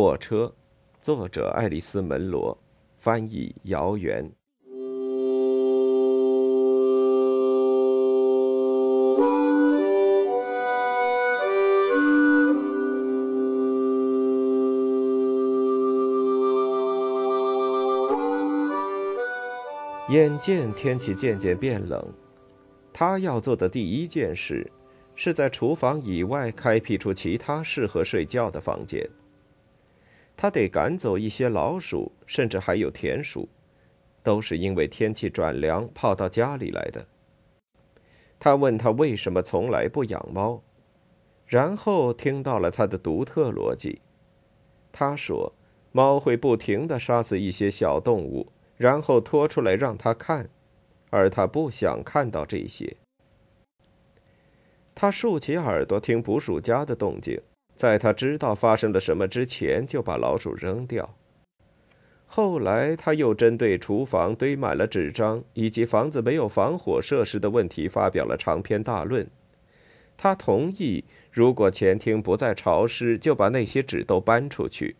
火车，作者爱丽丝·门罗，翻译姚元。眼见天气渐渐变冷，他要做的第一件事，是在厨房以外开辟出其他适合睡觉的房间。他得赶走一些老鼠，甚至还有田鼠，都是因为天气转凉跑到家里来的。他问他为什么从来不养猫，然后听到了他的独特逻辑。他说，猫会不停地杀死一些小动物。然后拖出来让他看，而他不想看到这些。他竖起耳朵听捕鼠夹的动静，在他知道发生了什么之前，就把老鼠扔掉。后来他又针对厨房堆满了纸张以及房子没有防火设施的问题发表了长篇大论。他同意，如果前厅不再潮湿，就把那些纸都搬出去。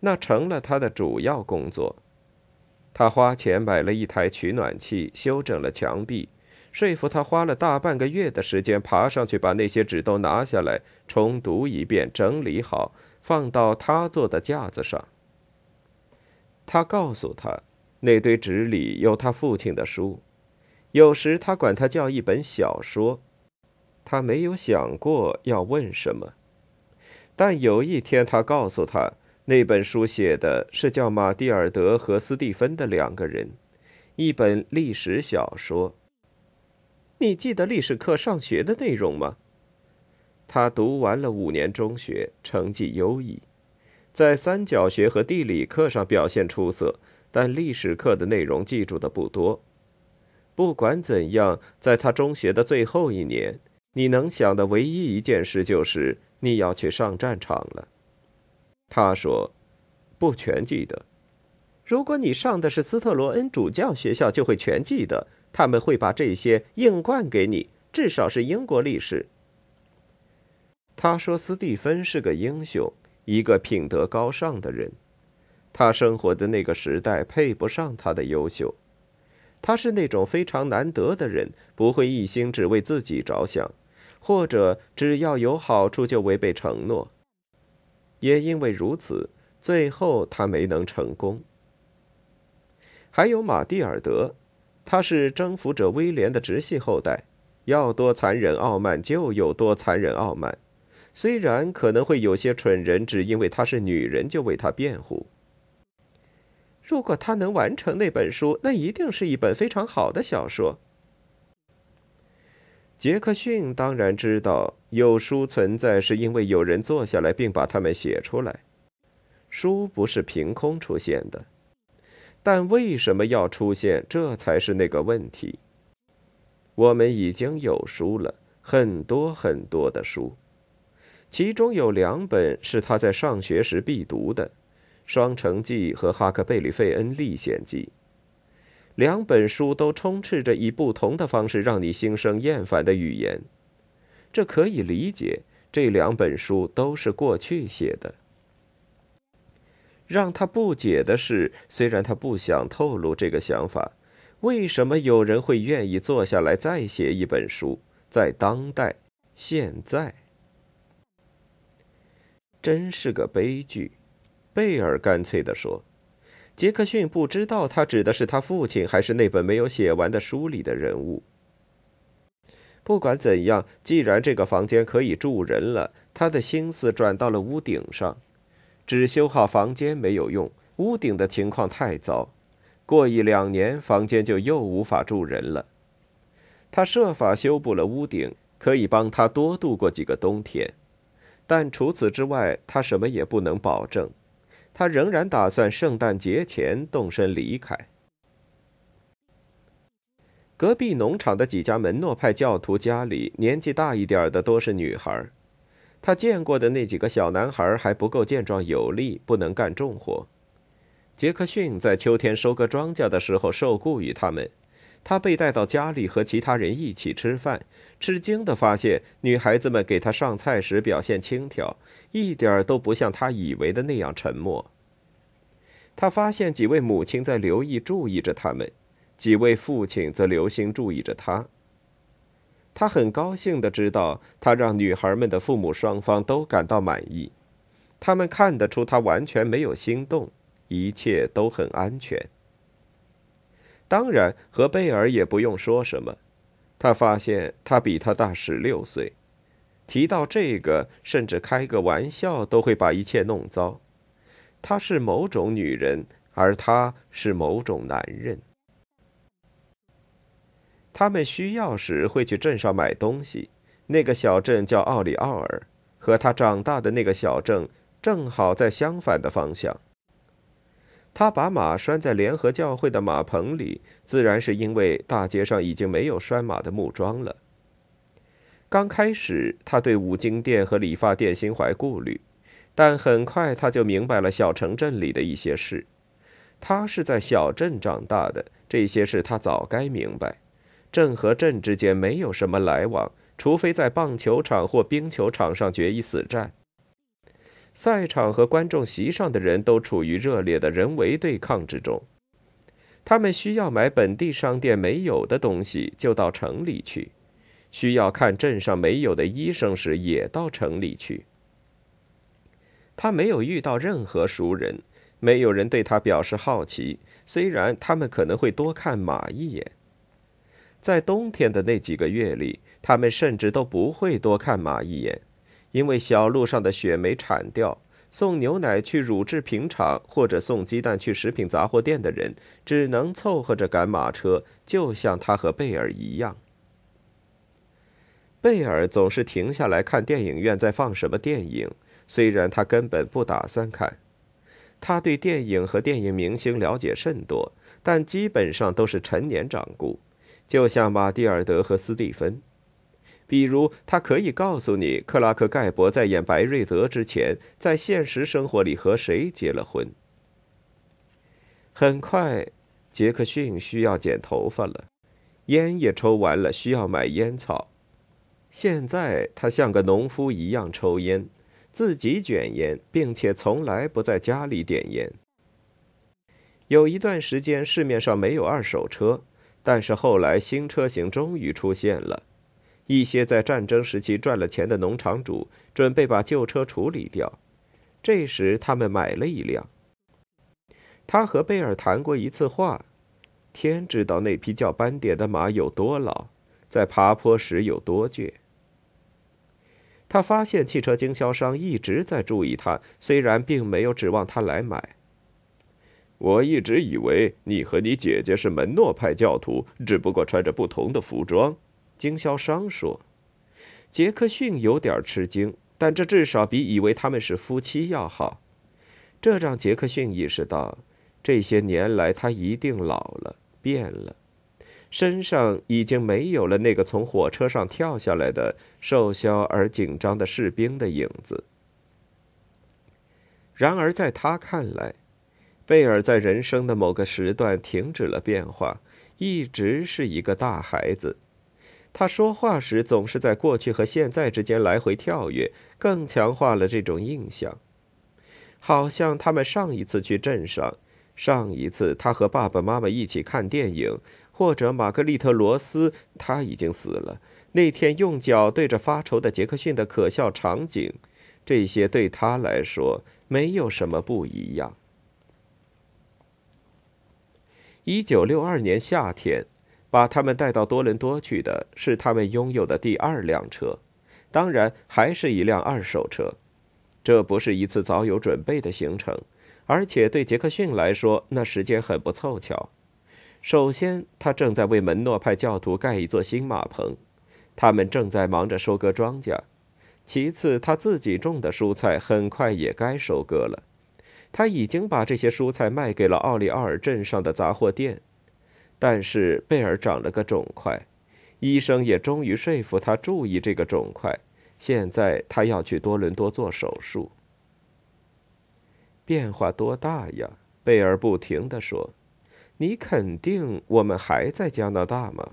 那成了他的主要工作。他花钱买了一台取暖器，修整了墙壁，说服他花了大半个月的时间爬上去把那些纸都拿下来，重读一遍，整理好，放到他做的架子上。他告诉他，那堆纸里有他父亲的书，有时他管它叫一本小说。他没有想过要问什么，但有一天他告诉他。那本书写的是叫马蒂尔德和斯蒂芬的两个人，一本历史小说。你记得历史课上学的内容吗？他读完了五年中学，成绩优异，在三角学和地理课上表现出色，但历史课的内容记住的不多。不管怎样，在他中学的最后一年，你能想的唯一一件事就是你要去上战场了。他说：“不全记得。如果你上的是斯特罗恩主教学校，就会全记得。他们会把这些硬灌给你，至少是英国历史。”他说：“斯蒂芬是个英雄，一个品德高尚的人。他生活的那个时代配不上他的优秀。他是那种非常难得的人，不会一心只为自己着想，或者只要有好处就违背承诺。”也因为如此，最后他没能成功。还有马蒂尔德，他是征服者威廉的直系后代，要多残忍傲慢就有多残忍傲慢。虽然可能会有些蠢人只因为她是女人就为她辩护。如果他能完成那本书，那一定是一本非常好的小说。杰克逊当然知道有书存在，是因为有人坐下来并把它们写出来。书不是凭空出现的，但为什么要出现，这才是那个问题。我们已经有书了，很多很多的书，其中有两本是他在上学时必读的，《双城记》和《哈克贝里费恩历险记》。两本书都充斥着以不同的方式让你心生厌烦的语言，这可以理解。这两本书都是过去写的。让他不解的是，虽然他不想透露这个想法，为什么有人会愿意坐下来再写一本书？在当代，现在，真是个悲剧。贝尔干脆地说。杰克逊不知道他指的是他父亲，还是那本没有写完的书里的人物。不管怎样，既然这个房间可以住人了，他的心思转到了屋顶上。只修好房间没有用，屋顶的情况太糟。过一两年，房间就又无法住人了。他设法修补了屋顶，可以帮他多度过几个冬天，但除此之外，他什么也不能保证。他仍然打算圣诞节前动身离开。隔壁农场的几家门诺派教徒家里，年纪大一点的多是女孩。他见过的那几个小男孩还不够健壮有力，不能干重活。杰克逊在秋天收割庄稼的时候受雇于他们，他被带到家里和其他人一起吃饭，吃惊地发现女孩子们给他上菜时表现轻佻，一点都不像他以为的那样沉默。他发现几位母亲在留意注意着他们，几位父亲则留心注意着他。他很高兴地知道，他让女孩们的父母双方都感到满意，他们看得出他完全没有心动，一切都很安全。当然，和贝尔也不用说什么。他发现他比他大十六岁，提到这个，甚至开个玩笑都会把一切弄糟。她是某种女人，而他是某种男人。他们需要时会去镇上买东西。那个小镇叫奥里奥尔，和他长大的那个小镇正好在相反的方向。他把马拴在联合教会的马棚里，自然是因为大街上已经没有拴马的木桩了。刚开始，他对五金店和理发店心怀顾虑，但很快他就明白了小城镇里的一些事。他是在小镇长大的，这些事他早该明白。镇和镇之间没有什么来往，除非在棒球场或冰球场上决一死战。赛场和观众席上的人都处于热烈的人为对抗之中。他们需要买本地商店没有的东西，就到城里去；需要看镇上没有的医生时，也到城里去。他没有遇到任何熟人，没有人对他表示好奇，虽然他们可能会多看马一眼。在冬天的那几个月里，他们甚至都不会多看马一眼。因为小路上的雪没铲掉，送牛奶去乳制品厂或者送鸡蛋去食品杂货店的人，只能凑合着赶马车，就像他和贝尔一样。贝尔总是停下来看电影院在放什么电影，虽然他根本不打算看。他对电影和电影明星了解甚多，但基本上都是陈年掌故，就像马蒂尔德和斯蒂芬。比如，他可以告诉你，克拉克·盖博在演白瑞德之前，在现实生活里和谁结了婚。很快，杰克逊需要剪头发了，烟也抽完了，需要买烟草。现在他像个农夫一样抽烟，自己卷烟，并且从来不在家里点烟。有一段时间，市面上没有二手车，但是后来新车型终于出现了。一些在战争时期赚了钱的农场主准备把旧车处理掉，这时他们买了一辆。他和贝尔谈过一次话，天知道那匹叫斑点的马有多老，在爬坡时有多倔。他发现汽车经销商一直在注意他，虽然并没有指望他来买。我一直以为你和你姐姐是门诺派教徒，只不过穿着不同的服装。经销商说：“杰克逊有点吃惊，但这至少比以为他们是夫妻要好。这让杰克逊意识到，这些年来他一定老了，变了，身上已经没有了那个从火车上跳下来的瘦小而紧张的士兵的影子。然而，在他看来，贝尔在人生的某个时段停止了变化，一直是一个大孩子。”他说话时总是在过去和现在之间来回跳跃，更强化了这种印象。好像他们上一次去镇上，上一次他和爸爸妈妈一起看电影，或者玛格丽特·罗斯他已经死了。那天用脚对着发愁的杰克逊的可笑场景，这些对他来说没有什么不一样。一九六二年夏天。把他们带到多伦多去的是他们拥有的第二辆车，当然还是一辆二手车。这不是一次早有准备的行程，而且对杰克逊来说，那时间很不凑巧。首先，他正在为门诺派教徒盖一座新马棚，他们正在忙着收割庄稼。其次，他自己种的蔬菜很快也该收割了，他已经把这些蔬菜卖给了奥利奥尔镇上的杂货店。但是贝尔长了个肿块，医生也终于说服他注意这个肿块。现在他要去多伦多做手术。变化多大呀！贝尔不停地说：“你肯定我们还在加拿大吗？”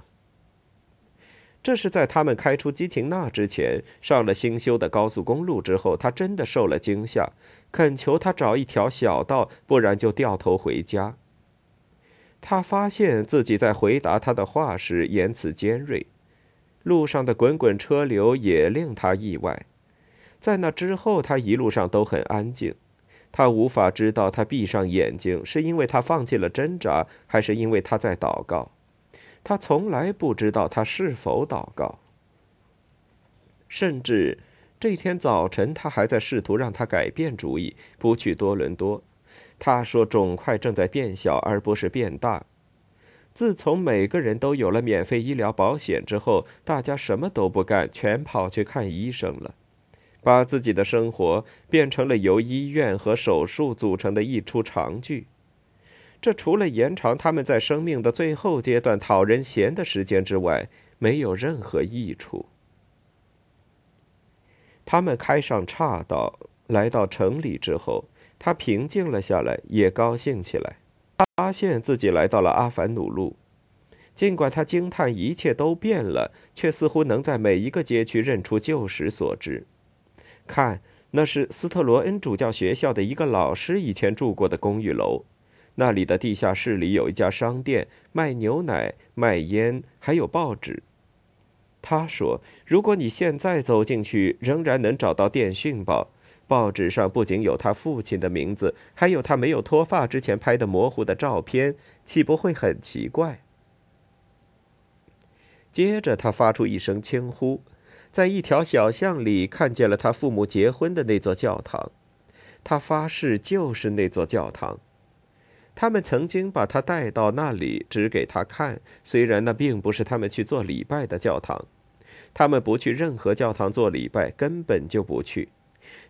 这是在他们开出基廷纳之前，上了新修的高速公路之后，他真的受了惊吓，恳求他找一条小道，不然就掉头回家。他发现自己在回答他的话时言辞尖锐，路上的滚滚车流也令他意外。在那之后，他一路上都很安静。他无法知道他闭上眼睛是因为他放弃了挣扎，还是因为他在祷告。他从来不知道他是否祷告，甚至这天早晨，他还在试图让他改变主意，不去多伦多。他说肿块正在变小，而不是变大。自从每个人都有了免费医疗保险之后，大家什么都不干，全跑去看医生了，把自己的生活变成了由医院和手术组成的一出长剧。这除了延长他们在生命的最后阶段讨人嫌的时间之外，没有任何益处。他们开上岔道，来到城里之后，他平静了下来，也高兴起来。他发现自己来到了阿凡努路，尽管他惊叹一切都变了，却似乎能在每一个街区认出旧时所知。看，那是斯特罗恩主教学校的一个老师以前住过的公寓楼。那里的地下室里有一家商店，卖牛奶、卖烟，还有报纸。他说：“如果你现在走进去，仍然能找到《电讯报》，报纸上不仅有他父亲的名字，还有他没有脱发之前拍的模糊的照片，岂不会很奇怪？”接着，他发出一声轻呼，在一条小巷里看见了他父母结婚的那座教堂。他发誓，就是那座教堂。他们曾经把他带到那里，指给他看。虽然那并不是他们去做礼拜的教堂，他们不去任何教堂做礼拜，根本就不去。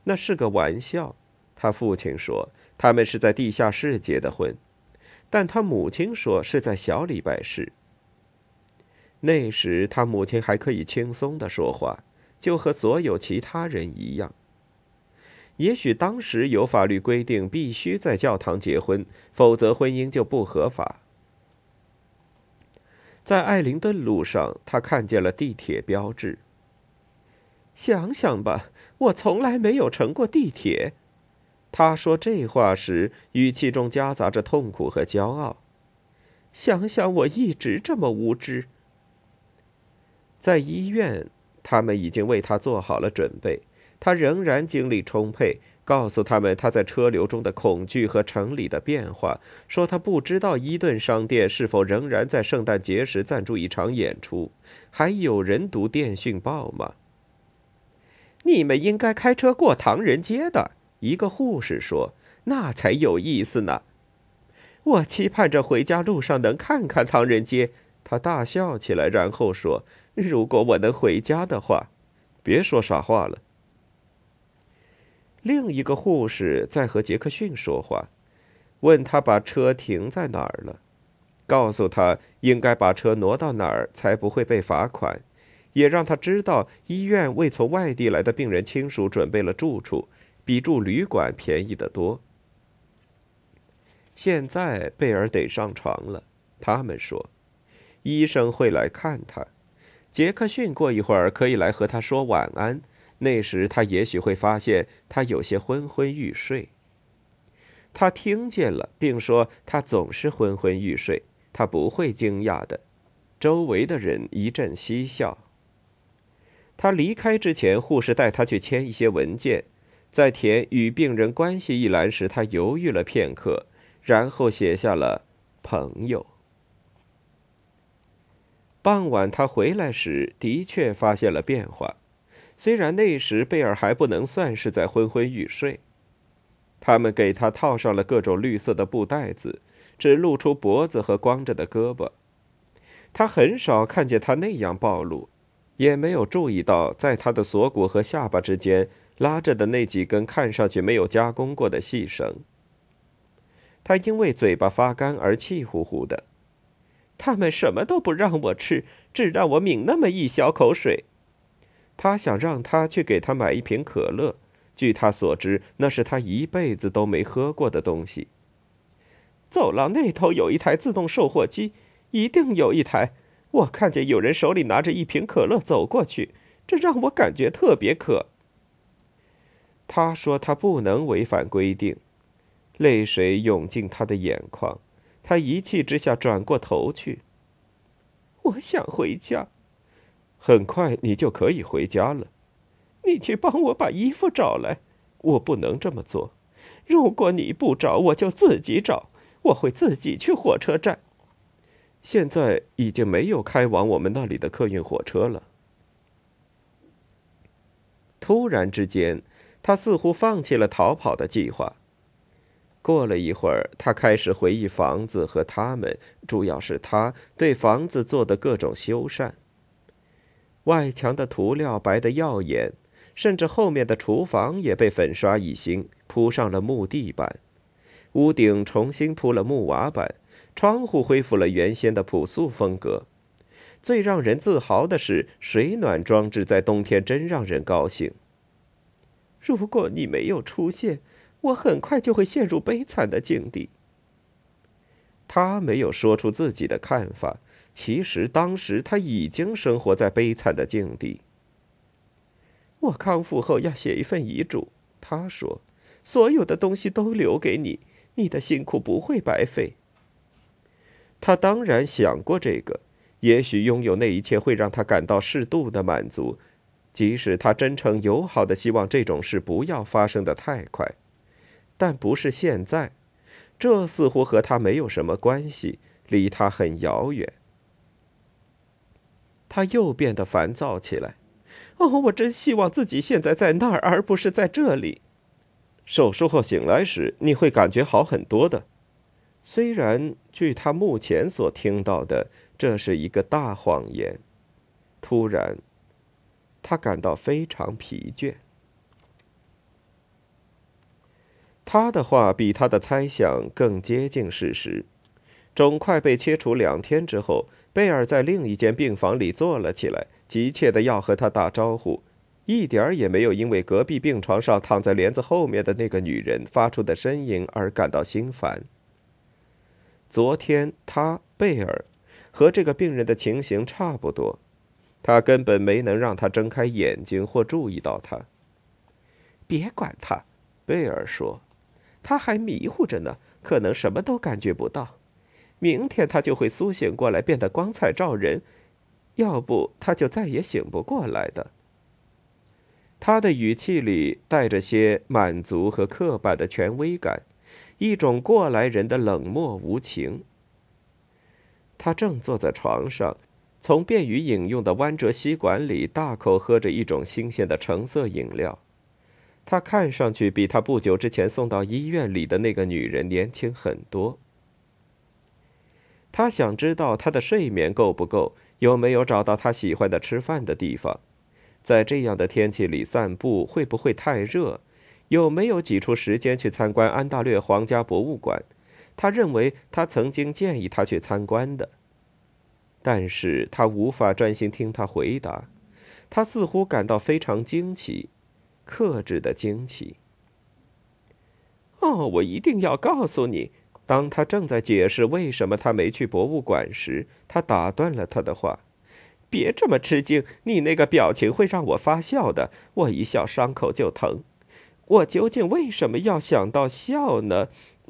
那是个玩笑。他父亲说他们是在地下室结的婚，但他母亲说是在小礼拜室。那时他母亲还可以轻松的说话，就和所有其他人一样。也许当时有法律规定必须在教堂结婚，否则婚姻就不合法。在艾灵顿路上，他看见了地铁标志。想想吧，我从来没有乘过地铁。他说这话时，语气中夹杂着痛苦和骄傲。想想我一直这么无知。在医院，他们已经为他做好了准备。他仍然精力充沛，告诉他们他在车流中的恐惧和城里的变化，说他不知道伊顿商店是否仍然在圣诞节时赞助一场演出，还有人读电讯报吗？你们应该开车过唐人街的，一个护士说，那才有意思呢。我期盼着回家路上能看看唐人街。他大笑起来，然后说：“如果我能回家的话，别说傻话了。”另一个护士在和杰克逊说话，问他把车停在哪儿了，告诉他应该把车挪到哪儿才不会被罚款，也让他知道医院为从外地来的病人亲属准备了住处，比住旅馆便宜得多。现在贝尔得上床了，他们说，医生会来看他，杰克逊过一会儿可以来和他说晚安。那时他也许会发现他有些昏昏欲睡。他听见了，并说他总是昏昏欲睡，他不会惊讶的。周围的人一阵嬉笑。他离开之前，护士带他去签一些文件，在填与病人关系一栏时，他犹豫了片刻，然后写下了“朋友”。傍晚他回来时，的确发现了变化。虽然那时贝尔还不能算是在昏昏欲睡，他们给他套上了各种绿色的布袋子，只露出脖子和光着的胳膊。他很少看见他那样暴露，也没有注意到在他的锁骨和下巴之间拉着的那几根看上去没有加工过的细绳。他因为嘴巴发干而气呼呼的。他们什么都不让我吃，只让我抿那么一小口水。他想让他去给他买一瓶可乐，据他所知，那是他一辈子都没喝过的东西。走廊那头有一台自动售货机，一定有一台。我看见有人手里拿着一瓶可乐走过去，这让我感觉特别渴。他说他不能违反规定，泪水涌进他的眼眶，他一气之下转过头去。我想回家。很快你就可以回家了。你去帮我把衣服找来。我不能这么做。如果你不找，我就自己找。我会自己去火车站。现在已经没有开往我们那里的客运火车了。突然之间，他似乎放弃了逃跑的计划。过了一会儿，他开始回忆房子和他们，主要是他对房子做的各种修缮。外墙的涂料白得耀眼，甚至后面的厨房也被粉刷一新，铺上了木地板，屋顶重新铺了木瓦板，窗户恢复了原先的朴素风格。最让人自豪的是，水暖装置在冬天真让人高兴。如果你没有出现，我很快就会陷入悲惨的境地。他没有说出自己的看法。其实当时他已经生活在悲惨的境地。我康复后要写一份遗嘱，他说：“所有的东西都留给你，你的辛苦不会白费。”他当然想过这个，也许拥有那一切会让他感到适度的满足，即使他真诚友好的希望这种事不要发生的太快，但不是现在，这似乎和他没有什么关系，离他很遥远。他又变得烦躁起来。哦，我真希望自己现在在那儿，而不是在这里。手术后醒来时，你会感觉好很多的。虽然据他目前所听到的，这是一个大谎言。突然，他感到非常疲倦。他的话比他的猜想更接近事实。肿块被切除两天之后。贝尔在另一间病房里坐了起来，急切的要和他打招呼，一点儿也没有因为隔壁病床上躺在帘子后面的那个女人发出的呻吟而感到心烦。昨天他贝尔和这个病人的情形差不多，他根本没能让他睁开眼睛或注意到他。别管他，贝尔说，他还迷糊着呢，可能什么都感觉不到。明天他就会苏醒过来，变得光彩照人，要不他就再也醒不过来的。他的语气里带着些满足和刻板的权威感，一种过来人的冷漠无情。他正坐在床上，从便于饮用的弯折吸管里大口喝着一种新鲜的橙色饮料。他看上去比他不久之前送到医院里的那个女人年轻很多。他想知道他的睡眠够不够，有没有找到他喜欢的吃饭的地方，在这样的天气里散步会不会太热，有没有挤出时间去参观安大略皇家博物馆？他认为他曾经建议他去参观的，但是他无法专心听他回答，他似乎感到非常惊奇，克制的惊奇。哦，我一定要告诉你。当他正在解释为什么他没去博物馆时，他打断了他的话：“别这么吃惊，你那个表情会让我发笑的。我一笑，伤口就疼。我究竟为什么要想到笑呢？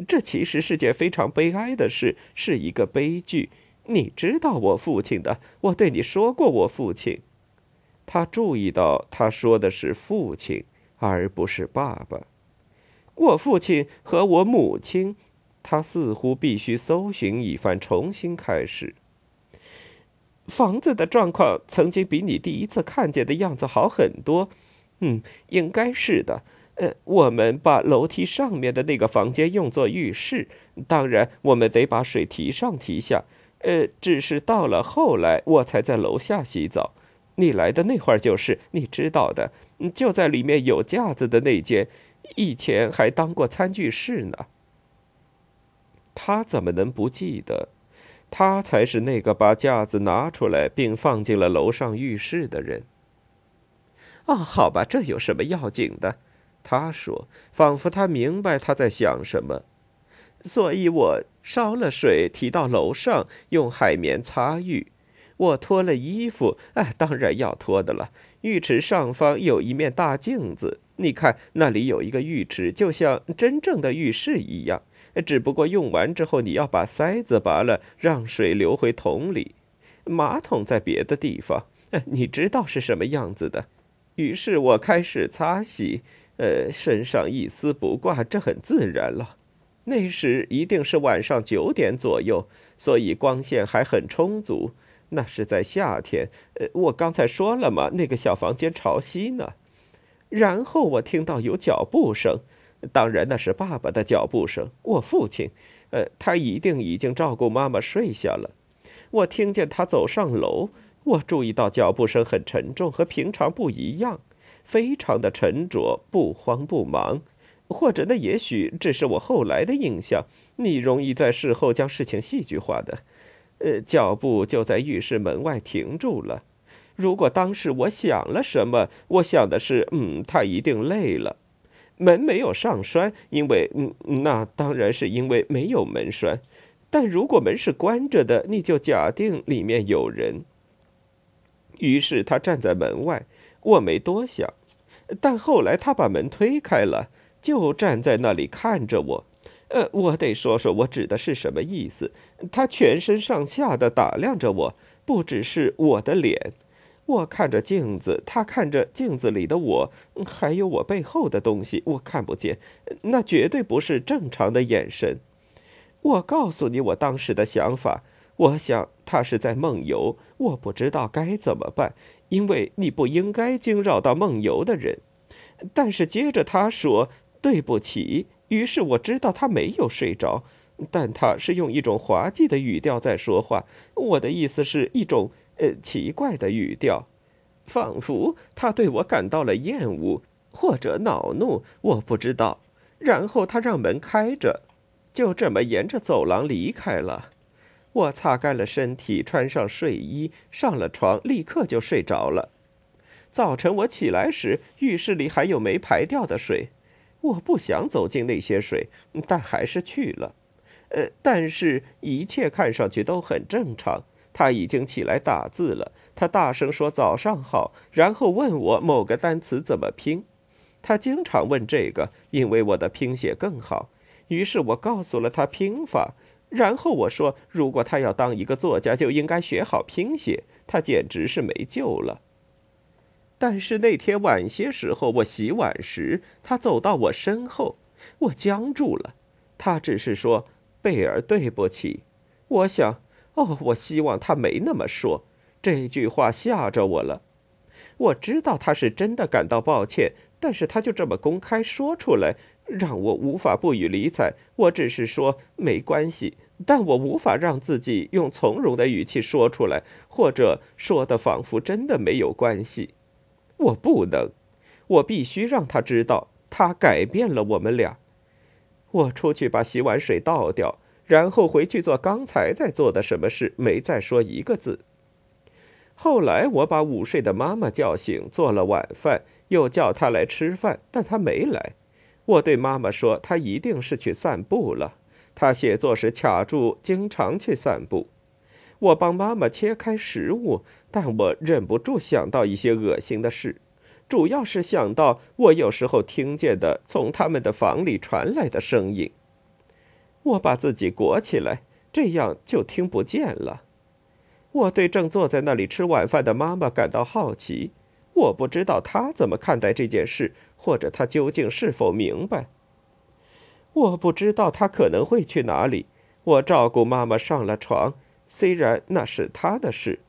这其实是件非常悲哀的事，是一个悲剧。你知道我父亲的，我对你说过我父亲。”他注意到他说的是父亲，而不是爸爸。我父亲和我母亲。他似乎必须搜寻一番，重新开始。房子的状况曾经比你第一次看见的样子好很多。嗯，应该是的。呃，我们把楼梯上面的那个房间用作浴室，当然，我们得把水提上提下。呃，只是到了后来，我才在楼下洗澡。你来的那会儿就是，你知道的，就在里面有架子的那间，以前还当过餐具室呢。他怎么能不记得？他才是那个把架子拿出来并放进了楼上浴室的人。哦，好吧，这有什么要紧的？他说，仿佛他明白他在想什么。所以我烧了水，提到楼上，用海绵擦浴。我脱了衣服，哎，当然要脱的了。浴池上方有一面大镜子，你看那里有一个浴池，就像真正的浴室一样。只不过用完之后，你要把塞子拔了，让水流回桶里。马桶在别的地方，你知道是什么样子的。于是我开始擦洗，呃，身上一丝不挂，这很自然了。那时一定是晚上九点左右，所以光线还很充足。那是在夏天，呃，我刚才说了嘛，那个小房间朝西呢。然后我听到有脚步声，当然那是爸爸的脚步声。我父亲，呃，他一定已经照顾妈妈睡下了。我听见他走上楼，我注意到脚步声很沉重，和平常不一样，非常的沉着，不慌不忙。或者那也许只是我后来的印象。你容易在事后将事情戏剧化的。呃，脚步就在浴室门外停住了。如果当时我想了什么，我想的是，嗯，他一定累了。门没有上栓，因为，嗯，那当然是因为没有门栓。但如果门是关着的，你就假定里面有人。于是他站在门外，我没多想。但后来他把门推开了，就站在那里看着我。呃，我得说说我指的是什么意思。他全身上下的打量着我，不只是我的脸。我看着镜子，他看着镜子里的我，还有我背后的东西，我看不见。那绝对不是正常的眼神。我告诉你我当时的想法，我想他是在梦游，我不知道该怎么办，因为你不应该惊扰到梦游的人。但是接着他说：“对不起。”于是我知道他没有睡着，但他是用一种滑稽的语调在说话。我的意思是一种呃奇怪的语调，仿佛他对我感到了厌恶或者恼怒，我不知道。然后他让门开着，就这么沿着走廊离开了。我擦干了身体，穿上睡衣，上了床，立刻就睡着了。早晨我起来时，浴室里还有没排掉的水。我不想走进那些水，但还是去了。呃，但是一切看上去都很正常。他已经起来打字了。他大声说：“早上好。”然后问我某个单词怎么拼。他经常问这个，因为我的拼写更好。于是我告诉了他拼法。然后我说：“如果他要当一个作家，就应该学好拼写。”他简直是没救了。但是那天晚些时候，我洗碗时，他走到我身后，我僵住了。他只是说：“贝尔，对不起。”我想，哦，我希望他没那么说。这句话吓着我了。我知道他是真的感到抱歉，但是他就这么公开说出来，让我无法不予理睬。我只是说没关系，但我无法让自己用从容的语气说出来，或者说的仿佛真的没有关系。我不能，我必须让他知道，他改变了我们俩。我出去把洗碗水倒掉，然后回去做刚才在做的什么事，没再说一个字。后来我把午睡的妈妈叫醒，做了晚饭，又叫她来吃饭，但她没来。我对妈妈说，她一定是去散步了。她写作时卡住，经常去散步。我帮妈妈切开食物，但我忍不住想到一些恶心的事，主要是想到我有时候听见的从他们的房里传来的声音。我把自己裹起来，这样就听不见了。我对正坐在那里吃晚饭的妈妈感到好奇，我不知道她怎么看待这件事，或者她究竟是否明白。我不知道她可能会去哪里。我照顾妈妈上了床。虽然那是他的事，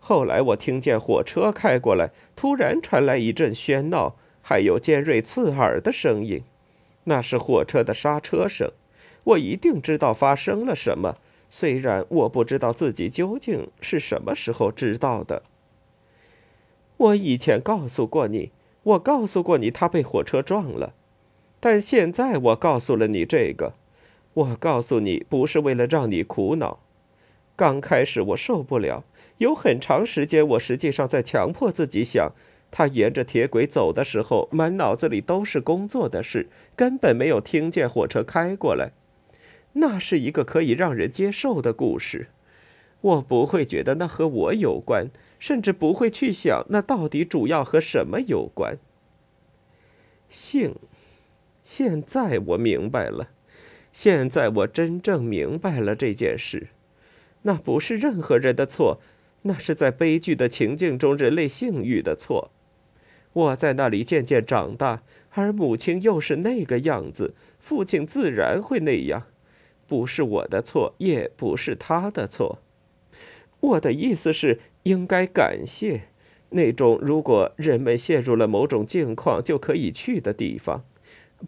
后来我听见火车开过来，突然传来一阵喧闹，还有尖锐刺耳的声音，那是火车的刹车声。我一定知道发生了什么，虽然我不知道自己究竟是什么时候知道的。我以前告诉过你，我告诉过你他被火车撞了，但现在我告诉了你这个，我告诉你不是为了让你苦恼。刚开始我受不了，有很长时间我实际上在强迫自己想，他沿着铁轨走的时候，满脑子里都是工作的事，根本没有听见火车开过来。那是一个可以让人接受的故事。我不会觉得那和我有关，甚至不会去想那到底主要和什么有关。性，现在我明白了，现在我真正明白了这件事。那不是任何人的错，那是在悲剧的情境中人类性欲的错。我在那里渐渐长大，而母亲又是那个样子，父亲自然会那样，不是我的错，也不是他的错。我的意思是，应该感谢那种如果人们陷入了某种境况就可以去的地方，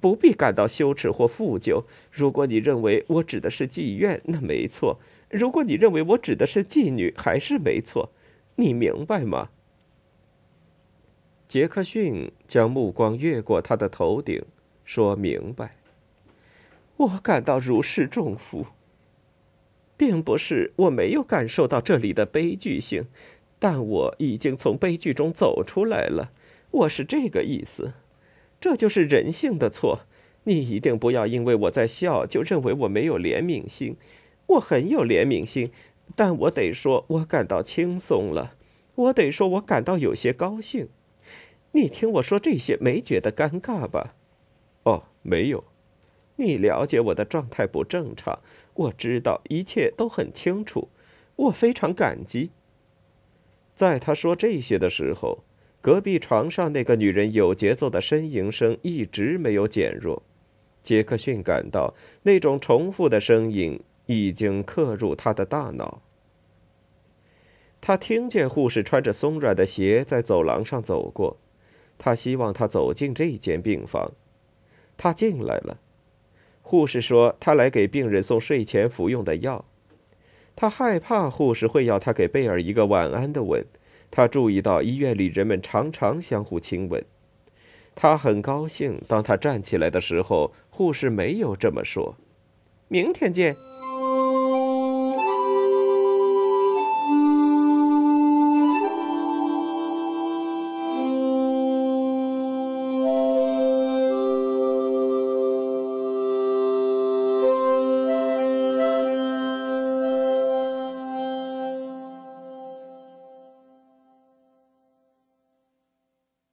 不必感到羞耻或负疚。如果你认为我指的是妓院，那没错；如果你认为我指的是妓女，还是没错。你明白吗？杰克逊将目光越过他的头顶，说明白。我感到如释重负。并不是我没有感受到这里的悲剧性，但我已经从悲剧中走出来了。我是这个意思，这就是人性的错。你一定不要因为我在笑就认为我没有怜悯心，我很有怜悯心，但我得说，我感到轻松了。我得说，我感到有些高兴。你听我说这些，没觉得尴尬吧？哦，没有。你了解我的状态不正常，我知道一切都很清楚，我非常感激。在他说这些的时候，隔壁床上那个女人有节奏的呻吟声一直没有减弱。杰克逊感到那种重复的声音已经刻入他的大脑。他听见护士穿着松软的鞋在走廊上走过，他希望他走进这间病房。他进来了。护士说：“他来给病人送睡前服用的药。”他害怕护士会要他给贝尔一个晚安的吻。他注意到医院里人们常常相互亲吻。他很高兴，当他站起来的时候，护士没有这么说。“明天见。”